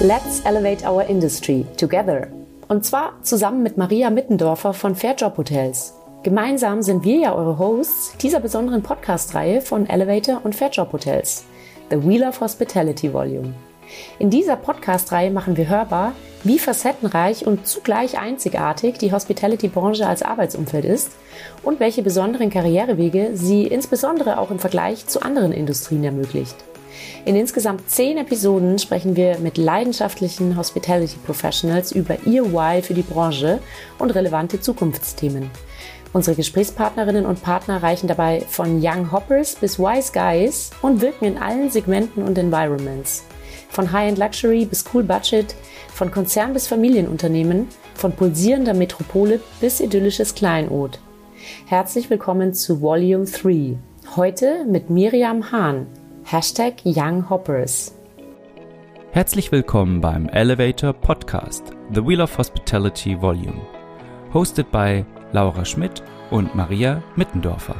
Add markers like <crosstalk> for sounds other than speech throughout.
Let's Elevate Our Industry Together. Und zwar zusammen mit Maria Mittendorfer von Fairjob Hotels. Gemeinsam sind wir ja eure Hosts dieser besonderen Podcast-Reihe von Elevator und Fairjob Hotels, The Wheel of Hospitality Volume. In dieser Podcast-Reihe machen wir hörbar, wie facettenreich und zugleich einzigartig die Hospitality-Branche als Arbeitsumfeld ist und welche besonderen Karrierewege sie insbesondere auch im Vergleich zu anderen Industrien ermöglicht. In insgesamt zehn Episoden sprechen wir mit leidenschaftlichen Hospitality Professionals über ihr Why für die Branche und relevante Zukunftsthemen. Unsere Gesprächspartnerinnen und Partner reichen dabei von Young Hoppers bis Wise Guys und wirken in allen Segmenten und Environments. Von High-End Luxury bis Cool Budget, von Konzern bis Familienunternehmen, von pulsierender Metropole bis idyllisches Kleinod. Herzlich willkommen zu Volume 3. Heute mit Miriam Hahn, Hashtag Young Hoppers. Herzlich willkommen beim Elevator Podcast, The Wheel of Hospitality Volume. Hosted by Laura Schmidt und Maria Mittendorfer.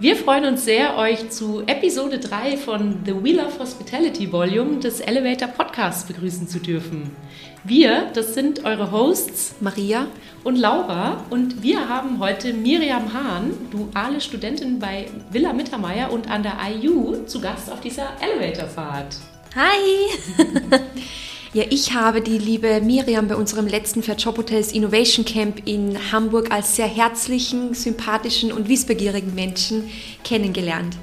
Wir freuen uns sehr, euch zu Episode 3 von The Wheel of Hospitality Volume des Elevator Podcasts begrüßen zu dürfen. Wir, das sind eure Hosts Maria und Laura und wir haben heute Miriam Hahn, duale Studentin bei Villa Mittermeier und an der IU, zu Gast auf dieser Elevatorfahrt. Hi! <laughs> Ja, ich habe die liebe Miriam bei unserem letzten Fair Job Hotels Innovation Camp in Hamburg als sehr herzlichen, sympathischen und wissbegierigen Menschen kennengelernt.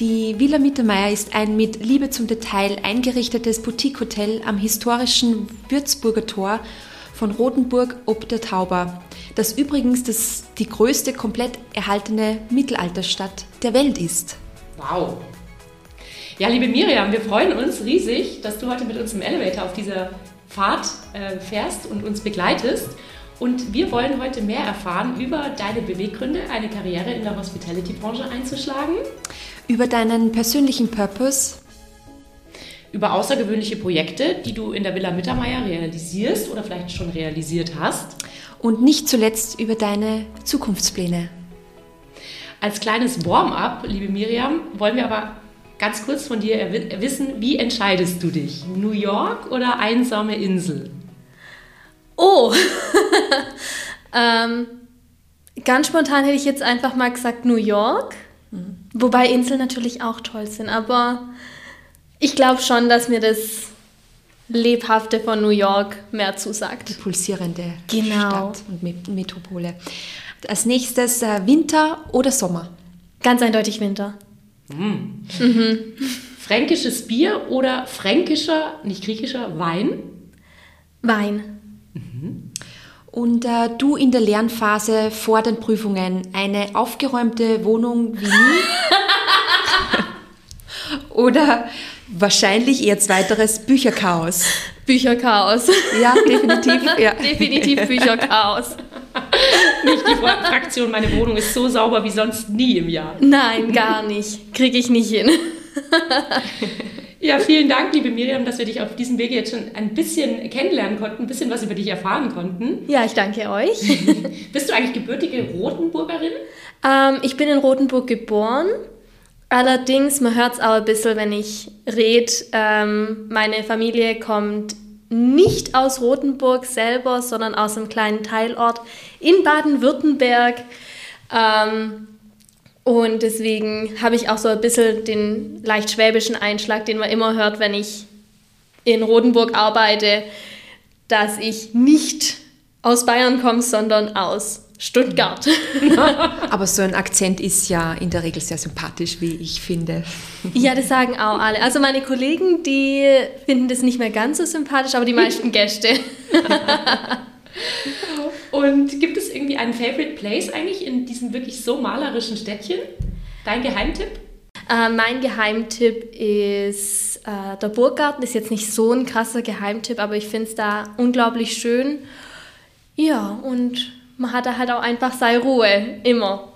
Die Villa Mittermeier ist ein mit Liebe zum Detail eingerichtetes Boutique-Hotel am historischen Würzburger Tor von Rotenburg ob der Tauber, das übrigens das, die größte komplett erhaltene Mittelalterstadt der Welt ist. Wow, ja, liebe Miriam, wir freuen uns riesig, dass du heute mit uns im Elevator auf dieser Fahrt äh, fährst und uns begleitest. Und wir wollen heute mehr erfahren über deine Beweggründe, eine Karriere in der Hospitality-Branche einzuschlagen. Über deinen persönlichen Purpose. Über außergewöhnliche Projekte, die du in der Villa Mittermeier realisierst oder vielleicht schon realisiert hast. Und nicht zuletzt über deine Zukunftspläne. Als kleines Warm-up, liebe Miriam, wollen wir aber ganz kurz von dir wissen, wie entscheidest du dich? New York oder einsame Insel? Oh, <laughs> ähm, ganz spontan hätte ich jetzt einfach mal gesagt New York, mhm. wobei Inseln natürlich auch toll sind, aber ich glaube schon, dass mir das Lebhafte von New York mehr zusagt. Die pulsierende genau. Stadt und Metropole. Als nächstes äh, Winter oder Sommer? Ganz eindeutig Winter. Mm. Mhm. Fränkisches Bier oder fränkischer, nicht griechischer, Wein? Wein. Mhm. Und äh, du in der Lernphase vor den Prüfungen eine aufgeräumte Wohnung wie nie? <laughs> oder wahrscheinlich eher zweiteres Bücherchaos? Bücherchaos. Ja, definitiv. Ja. <laughs> definitiv Bücherchaos. Nicht die Fraktion, meine Wohnung ist so sauber wie sonst nie im Jahr. Nein, gar nicht. Kriege ich nicht hin. <laughs> Ja, vielen Dank, liebe Miriam, dass wir dich auf diesem Wege jetzt schon ein bisschen kennenlernen konnten, ein bisschen was über dich erfahren konnten. Ja, ich danke euch. <laughs> Bist du eigentlich gebürtige Rotenburgerin? Ähm, ich bin in Rotenburg geboren. Allerdings, man hört es auch ein bisschen, wenn ich rede, ähm, meine Familie kommt nicht aus Rothenburg selber, sondern aus einem kleinen Teilort in Baden-Württemberg. Ähm, und deswegen habe ich auch so ein bisschen den leicht schwäbischen Einschlag, den man immer hört, wenn ich in Rotenburg arbeite, dass ich nicht aus Bayern komme, sondern aus Stuttgart. <laughs> Aber so ein Akzent ist ja in der Regel sehr sympathisch, wie ich finde. Ja, das sagen auch alle. Also meine Kollegen, die finden das nicht mehr ganz so sympathisch, aber die meisten Gäste. <laughs> Und gibt es irgendwie einen Favorite Place eigentlich in diesem wirklich so malerischen Städtchen? Dein Geheimtipp? Äh, mein Geheimtipp ist äh, der Burggarten. Ist jetzt nicht so ein krasser Geheimtipp, aber ich finde es da unglaublich schön. Ja, und man hat da halt auch einfach seine Ruhe, immer.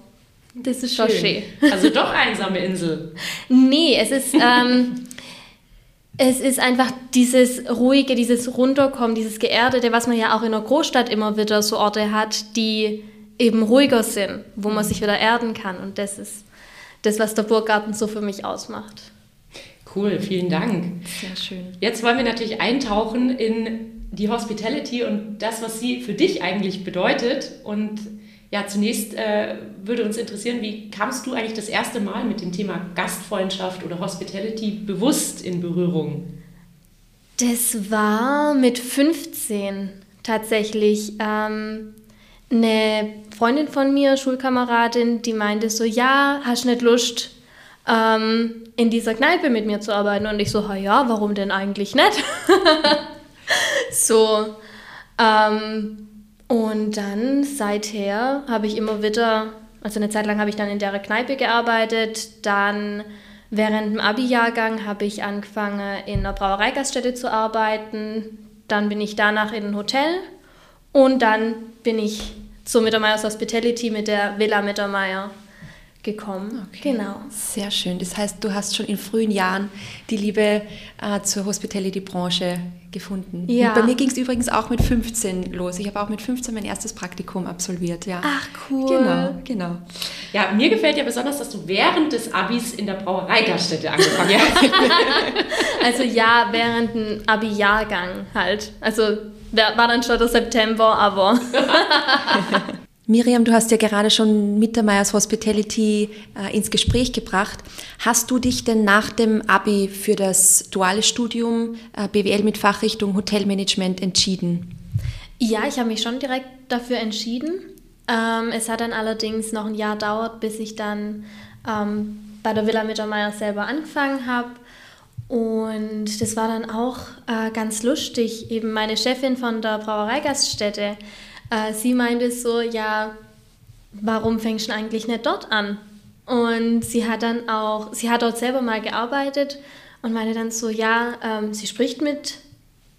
Das ist schon schön. schön. Also doch einsame Insel. <laughs> nee, es ist, ähm, es ist einfach dieses ruhige, dieses Runterkommen, dieses Geerdete, was man ja auch in einer Großstadt immer wieder so Orte hat, die eben ruhiger sind, wo man sich wieder erden kann. Und das ist das, was der Burggarten so für mich ausmacht. Cool, vielen Dank. Sehr schön. Jetzt wollen wir natürlich eintauchen in die Hospitality und das, was sie für dich eigentlich bedeutet. Und ja, zunächst äh, würde uns interessieren, wie kamst du eigentlich das erste Mal mit dem Thema Gastfreundschaft oder Hospitality bewusst in Berührung? Das war mit 15 tatsächlich. Ähm, eine Freundin von mir, Schulkameradin, die meinte so, ja, hast nicht Lust, ähm, in dieser Kneipe mit mir zu arbeiten? Und ich so, ja, warum denn eigentlich nicht? <laughs> so, ähm, und dann seither habe ich immer wieder, also eine Zeit lang habe ich dann in der Kneipe gearbeitet, dann während dem Abi-Jahrgang habe ich angefangen in einer Brauereigaststätte zu arbeiten, dann bin ich danach in ein Hotel und dann bin ich zur Mittermeiers Hospitality mit der Villa Mittermeier gekommen. Okay. Genau. Sehr schön. Das heißt, du hast schon in frühen Jahren die Liebe äh, zur Hospitality-Branche gefunden. Ja. Und bei mir ging es übrigens auch mit 15 los. Ich habe auch mit 15 mein erstes Praktikum absolviert. Ja. Ach cool. Genau, genau. Ja, mir gefällt ja besonders, dass du während des Abis in der Brauereigaststätte angefangen hast. <laughs> also ja, während dem Abi-Jahrgang halt. Also war dann schon der September, aber <laughs> Miriam, du hast ja gerade schon Mittermeiers Hospitality äh, ins Gespräch gebracht. Hast du dich denn nach dem Abi für das duale Studium äh, BWL mit Fachrichtung Hotelmanagement entschieden? Ja, ich habe mich schon direkt dafür entschieden. Ähm, es hat dann allerdings noch ein Jahr dauert, bis ich dann ähm, bei der Villa Mittermeier selber angefangen habe. Und das war dann auch äh, ganz lustig. Eben meine Chefin von der Brauereigaststätte äh, sie meinte so, ja, warum fängst du eigentlich nicht dort an? Und sie hat dann auch, sie hat dort selber mal gearbeitet und meinte dann so, ja, ähm, sie spricht mit,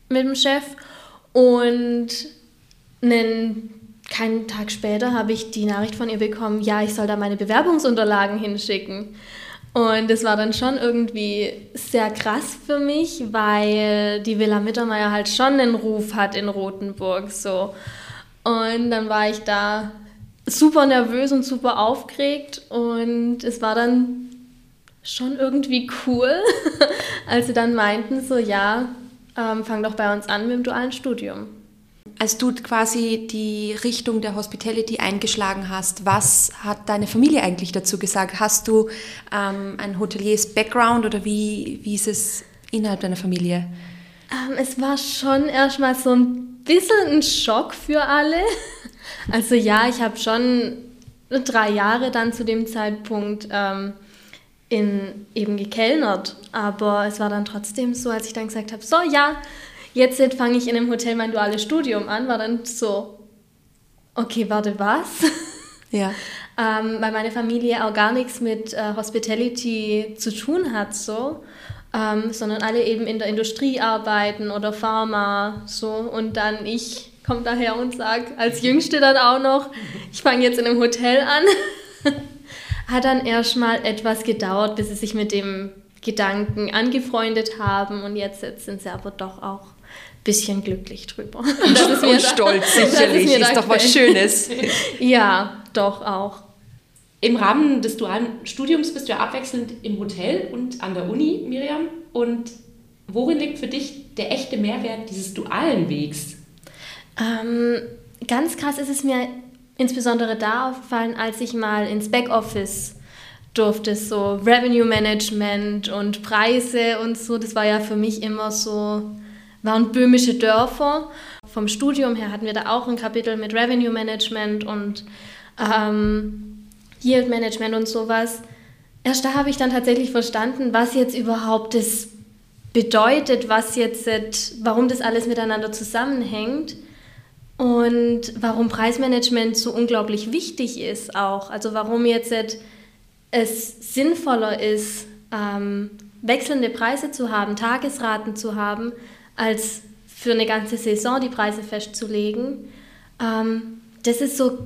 mit dem Chef und einen, keinen Tag später habe ich die Nachricht von ihr bekommen, ja, ich soll da meine Bewerbungsunterlagen hinschicken. Und das war dann schon irgendwie sehr krass für mich, weil die Villa Mittermeier halt schon einen Ruf hat in Rothenburg so. Und dann war ich da super nervös und super aufgeregt und es war dann schon irgendwie cool, <laughs> als sie dann meinten, so ja, ähm, fang doch bei uns an mit dem dualen Studium. Als du quasi die Richtung der Hospitality eingeschlagen hast, was hat deine Familie eigentlich dazu gesagt? Hast du ähm, ein Hoteliers-Background oder wie, wie ist es innerhalb deiner Familie? Ähm, es war schon erstmal so ein bisschen ein Schock für alle. Also ja, ich habe schon drei Jahre dann zu dem Zeitpunkt ähm, in, eben gekellnert. Aber es war dann trotzdem so, als ich dann gesagt habe, so ja, jetzt, jetzt fange ich in einem Hotel mein duales Studium an, war dann so, okay, warte, was? Ja. <laughs> ähm, weil meine Familie auch gar nichts mit äh, Hospitality zu tun hat, so ähm, sondern alle eben in der Industrie arbeiten oder Pharma, so. Und dann ich komme daher und sage, als Jüngste dann auch noch, ich fange jetzt in einem Hotel an. <laughs> Hat dann erstmal etwas gedauert, bis sie sich mit dem Gedanken angefreundet haben und jetzt, jetzt sind sie aber doch auch ein bisschen glücklich drüber. <laughs> Das ist mir und stolz, <laughs> sicherlich. Ist, ist doch was Schönes. ja, doch auch. Im Rahmen des dualen Studiums bist du ja abwechselnd im Hotel und an der Uni, Miriam. Und worin liegt für dich der echte Mehrwert dieses dualen Wegs? Ähm, ganz krass ist es mir insbesondere da aufgefallen, als ich mal ins Backoffice durfte, so Revenue Management und Preise und so. Das war ja für mich immer so, waren böhmische Dörfer. Vom Studium her hatten wir da auch ein Kapitel mit Revenue Management und ähm, Yield Management und sowas. Erst da habe ich dann tatsächlich verstanden, was jetzt überhaupt das bedeutet, was jetzt, warum das alles miteinander zusammenhängt und warum Preismanagement so unglaublich wichtig ist auch. Also warum jetzt es sinnvoller ist, ähm, wechselnde Preise zu haben, Tagesraten zu haben, als für eine ganze Saison die Preise festzulegen. Ähm, das ist so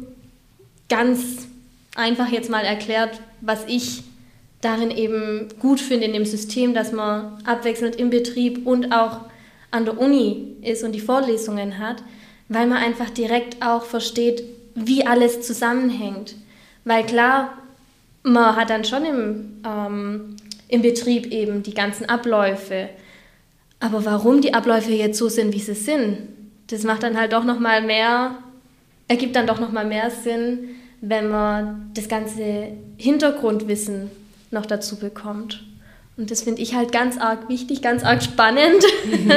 ganz einfach jetzt mal erklärt, was ich darin eben gut finde in dem System, dass man abwechselnd im Betrieb und auch an der Uni ist und die Vorlesungen hat, weil man einfach direkt auch versteht, wie alles zusammenhängt. Weil klar, man hat dann schon im, ähm, im Betrieb eben die ganzen Abläufe, aber warum die Abläufe jetzt so sind, wie sie sind, das macht dann halt doch nochmal mehr, ergibt dann doch nochmal mehr Sinn, wenn man das ganze Hintergrundwissen noch dazu bekommt. Und das finde ich halt ganz arg wichtig, ganz arg spannend.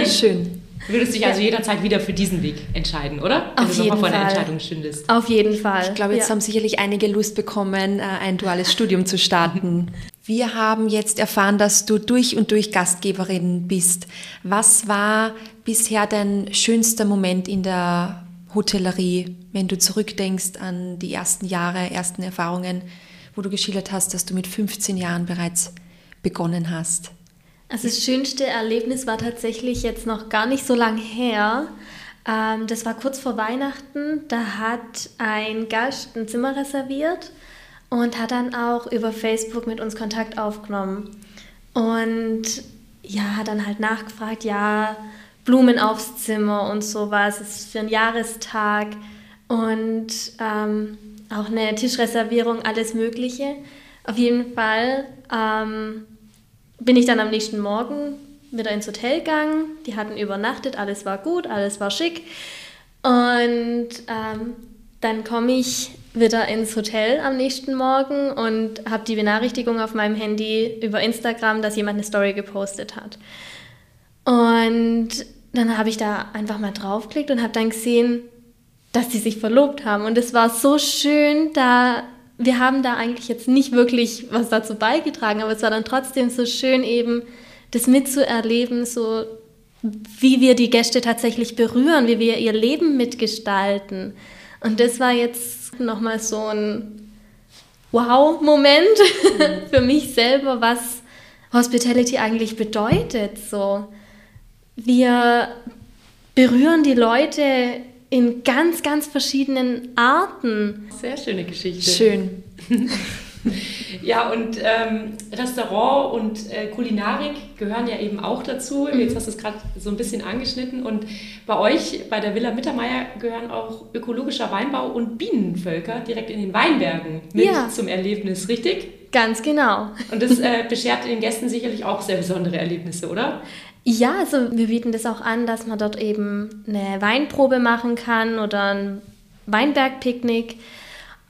Schön. Du <laughs> würdest dich also jederzeit wieder für diesen Weg entscheiden, oder? Wenn Auf du jeden vor Fall. der Entscheidung stündest. Auf jeden Fall. Ich glaube, jetzt ja. haben sicherlich einige Lust bekommen, äh, ein duales Studium zu starten. <laughs> Wir haben jetzt erfahren, dass du durch und durch Gastgeberin bist. Was war bisher dein schönster Moment in der Hotellerie, wenn du zurückdenkst an die ersten Jahre, ersten Erfahrungen, wo du geschildert hast, dass du mit 15 Jahren bereits begonnen hast? Also das schönste Erlebnis war tatsächlich jetzt noch gar nicht so lang her. Ähm, das war kurz vor Weihnachten. Da hat ein Gast ein Zimmer reserviert und hat dann auch über Facebook mit uns Kontakt aufgenommen. Und ja, hat dann halt nachgefragt, ja, Blumen aufs Zimmer und sowas, es ist für einen Jahrestag und ähm, auch eine Tischreservierung, alles Mögliche. Auf jeden Fall ähm, bin ich dann am nächsten Morgen wieder ins Hotel gegangen. Die hatten übernachtet, alles war gut, alles war schick. Und ähm, dann komme ich wieder ins Hotel am nächsten Morgen und habe die Benachrichtigung auf meinem Handy über Instagram, dass jemand eine Story gepostet hat. Und dann habe ich da einfach mal draufgeklickt und habe dann gesehen, dass sie sich verlobt haben. Und es war so schön, da wir haben da eigentlich jetzt nicht wirklich was dazu beigetragen, aber es war dann trotzdem so schön eben, das mitzuerleben, so wie wir die Gäste tatsächlich berühren, wie wir ihr Leben mitgestalten. Und das war jetzt nochmal so ein Wow-Moment <laughs> für mich selber, was Hospitality eigentlich bedeutet. So, wir berühren die Leute in ganz, ganz verschiedenen Arten. Sehr schöne Geschichte. Schön. <laughs> ja, und ähm, Restaurant und äh, Kulinarik gehören ja eben auch dazu. Mhm. Jetzt hast du es gerade so ein bisschen angeschnitten. Und bei euch, bei der Villa Mittermeier, gehören auch ökologischer Weinbau und Bienenvölker direkt in den Weinbergen mit ja. zum Erlebnis, richtig? Ganz genau. Und das äh, beschert den Gästen sicherlich auch sehr besondere Erlebnisse, oder? Ja, also wir bieten das auch an, dass man dort eben eine Weinprobe machen kann oder ein Weinbergpicknick.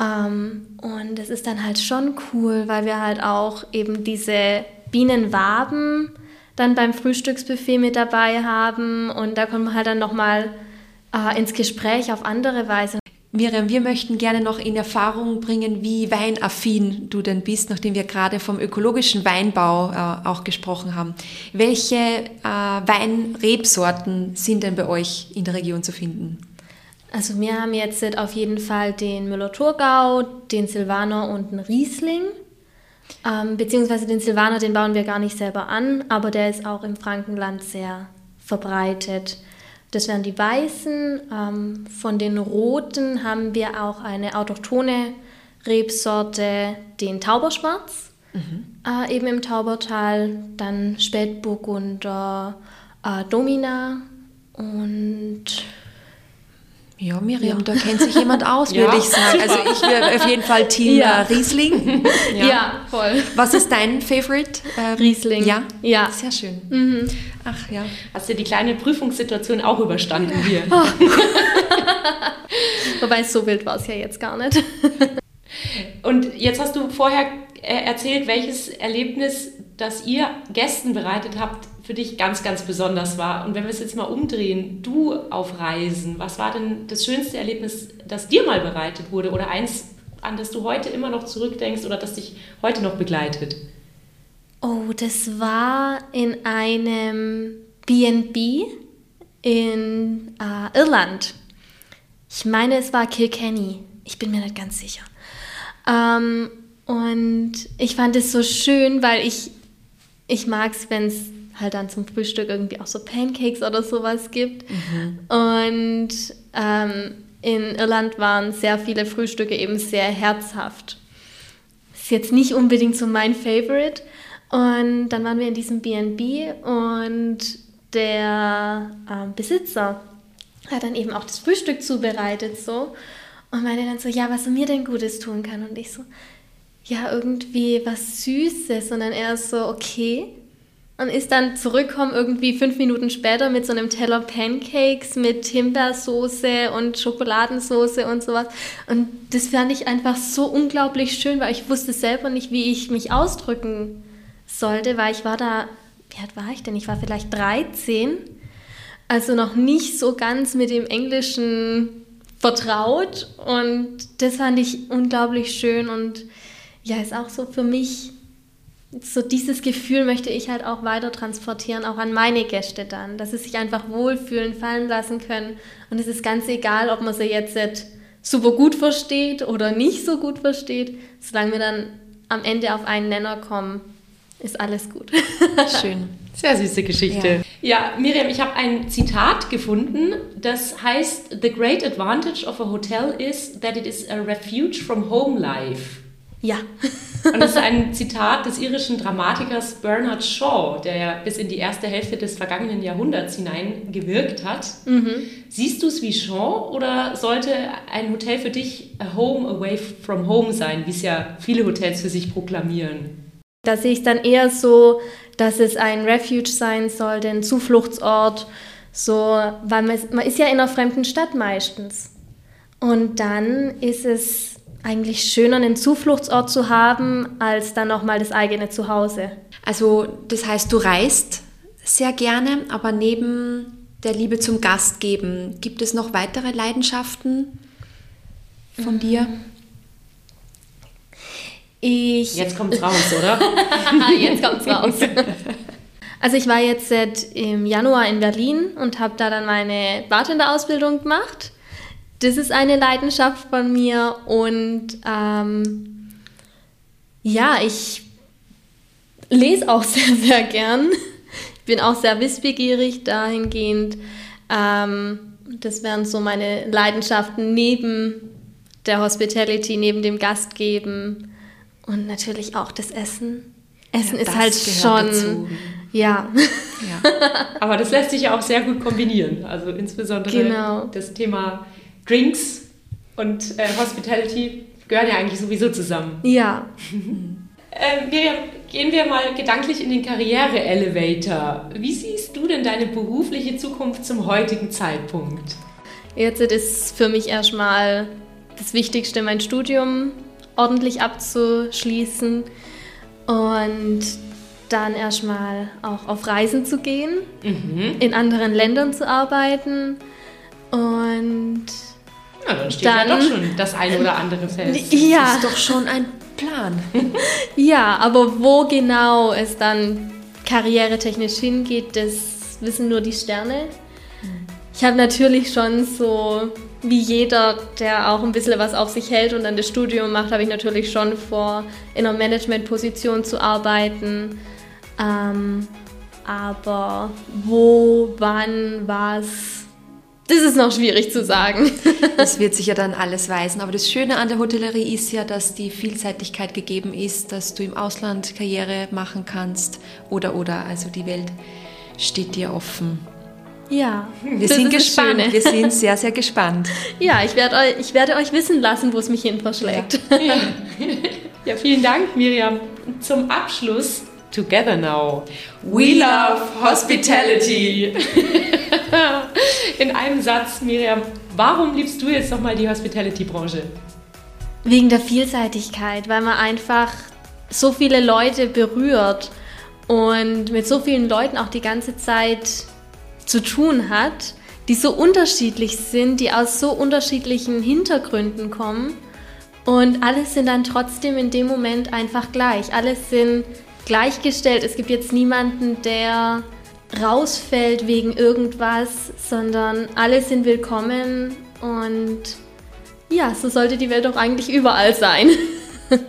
Ähm, und es ist dann halt schon cool, weil wir halt auch eben diese Bienenwaben dann beim Frühstücksbuffet mit dabei haben und da kommt man halt dann nochmal äh, ins Gespräch auf andere Weise. Miriam, wir möchten gerne noch in Erfahrung bringen, wie weinaffin du denn bist, nachdem wir gerade vom ökologischen Weinbau äh, auch gesprochen haben. Welche äh, Weinrebsorten sind denn bei euch in der Region zu finden? Also wir haben jetzt auf jeden Fall den Müller-Thurgau, den Silvaner und den Riesling. Ähm, beziehungsweise den Silvaner, den bauen wir gar nicht selber an, aber der ist auch im Frankenland sehr verbreitet. Das wären die weißen. Ähm, von den roten haben wir auch eine autochthone Rebsorte, den Tauberschwarz, mhm. äh, eben im Taubertal. Dann Spätburgunder, äh, Domina und ja, Miriam, ja. da kennt sich jemand aus, <laughs> würde ja. ich sagen. Also ich wäre auf jeden Fall Team ja. Äh, Riesling. <laughs> Ja. voll. Was ist dein Favorite? Äh, Riesling. Ja? Ja. Sehr schön. Mhm. Ach ja. Hast du die kleine Prüfungssituation auch überstanden hier? Oh. <laughs> Wobei so wild war es ja jetzt gar nicht. Und jetzt hast du vorher äh, erzählt, welches Erlebnis, das ihr Gästen bereitet habt, für dich ganz, ganz besonders war. Und wenn wir es jetzt mal umdrehen, du auf Reisen, was war denn das schönste Erlebnis, das dir mal bereitet wurde oder eins, an das du heute immer noch zurückdenkst oder das dich heute noch begleitet? Oh, das war in einem BNB in äh, Irland. Ich meine, es war Kilkenny. Ich bin mir nicht ganz sicher. Ähm, und ich fand es so schön, weil ich, ich mag es, wenn es halt dann zum Frühstück irgendwie auch so Pancakes oder sowas gibt. Mhm. Und ähm, in Irland waren sehr viele Frühstücke eben sehr herzhaft. Ist jetzt nicht unbedingt so mein Favorite. Und dann waren wir in diesem B&B und der äh, Besitzer hat dann eben auch das Frühstück zubereitet so und meinte dann so, ja, was er mir denn Gutes tun kann. Und ich so, ja, irgendwie was Süßes. Und dann er so, okay, und ist dann zurückgekommen irgendwie fünf Minuten später mit so einem Teller Pancakes mit Himbeersoße und Schokoladensoße und sowas. Und das fand ich einfach so unglaublich schön, weil ich wusste selber nicht, wie ich mich ausdrücken sollte, weil ich war da, wie alt war ich denn? Ich war vielleicht 13, also noch nicht so ganz mit dem Englischen vertraut und das fand ich unglaublich schön und ja, ist auch so für mich so dieses Gefühl möchte ich halt auch weiter transportieren, auch an meine Gäste dann, dass sie sich einfach wohlfühlen, fallen lassen können. Und es ist ganz egal, ob man sie jetzt super gut versteht oder nicht so gut versteht, solange wir dann am Ende auf einen Nenner kommen, ist alles gut. <laughs> Schön. Sehr süße Geschichte. Ja, ja Miriam, ich habe ein Zitat gefunden, das heißt, The great advantage of a hotel is that it is a refuge from home life. Ja. <laughs> Und das ist ein Zitat des irischen Dramatikers Bernard Shaw, der ja bis in die erste Hälfte des vergangenen Jahrhunderts hinein gewirkt hat. Mhm. Siehst du es wie Shaw oder sollte ein Hotel für dich a home away from home sein, wie es ja viele Hotels für sich proklamieren? Da sehe ich dann eher so, dass es ein Refuge sein sollte, ein Zufluchtsort, so, weil man, man ist ja in einer fremden Stadt meistens. Und dann ist es eigentlich schöner, einen Zufluchtsort zu haben, als dann nochmal das eigene Zuhause. Also das heißt, du reist sehr gerne, aber neben der Liebe zum Gast geben, gibt es noch weitere Leidenschaften von mhm. dir? Ich jetzt kommt's raus, oder? <laughs> jetzt kommt's raus. <laughs> Also ich war jetzt seit im Januar in Berlin und habe da dann meine Bartender-Ausbildung gemacht das ist eine Leidenschaft von mir und ähm, ja, ich lese auch <laughs> sehr, sehr gern. Ich bin auch sehr wissbegierig dahingehend. Ähm, das wären so meine Leidenschaften neben der Hospitality, neben dem Gastgeben und natürlich auch das Essen. Essen ja, ist halt schon. Dazu. Ja. ja. Aber das lässt sich ja auch sehr gut kombinieren. Also insbesondere genau. das Thema Drinks und äh, Hospitality gehören ja eigentlich sowieso zusammen. Ja. <laughs> äh, Miriam, gehen wir mal gedanklich in den Karriere-Elevator. Wie siehst du denn deine berufliche Zukunft zum heutigen Zeitpunkt? Jetzt ist für mich erstmal das Wichtigste, mein Studium ordentlich abzuschließen und dann erstmal auch auf Reisen zu gehen, mhm. in anderen Ländern zu arbeiten und ja, dann steht dann, ja doch schon das eine oder andere fest. Ja. Das ist doch schon ein Plan. <laughs> ja, aber wo genau es dann karrieretechnisch hingeht, das wissen nur die Sterne. Ich habe natürlich schon so, wie jeder, der auch ein bisschen was auf sich hält und dann das Studium macht, habe ich natürlich schon vor, in einer Managementposition zu arbeiten. Ähm, aber wo, wann, was, das ist noch schwierig zu sagen. <laughs> das wird sich ja dann alles weisen. Aber das Schöne an der Hotellerie ist ja, dass die Vielseitigkeit gegeben ist, dass du im Ausland Karriere machen kannst oder oder. Also die Welt steht dir offen. Ja, wir sind gespannt. Wir sind sehr, sehr gespannt. <laughs> Ja, ich werde euch, ich werde euch wissen lassen, wo es mich hin verschlägt. Ja. <laughs> ja, vielen Dank, Miriam. Zum Abschluss Together now. We love hospitality. <laughs> In einem Satz, Miriam, warum liebst du jetzt nochmal die Hospitality-Branche? Wegen der Vielseitigkeit, weil man einfach so viele Leute berührt und mit so vielen Leuten auch die ganze Zeit zu tun hat, die so unterschiedlich sind, die aus so unterschiedlichen Hintergründen kommen. Und alles sind dann trotzdem in dem Moment einfach gleich. Alles sind gleichgestellt. Es gibt jetzt niemanden, der rausfällt wegen irgendwas, sondern alle sind willkommen und ja, so sollte die Welt auch eigentlich überall sein. <laughs>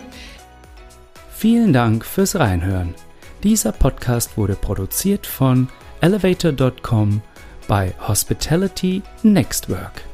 Vielen Dank fürs Reinhören. Dieser Podcast wurde produziert von elevator.com bei Hospitality Next Work.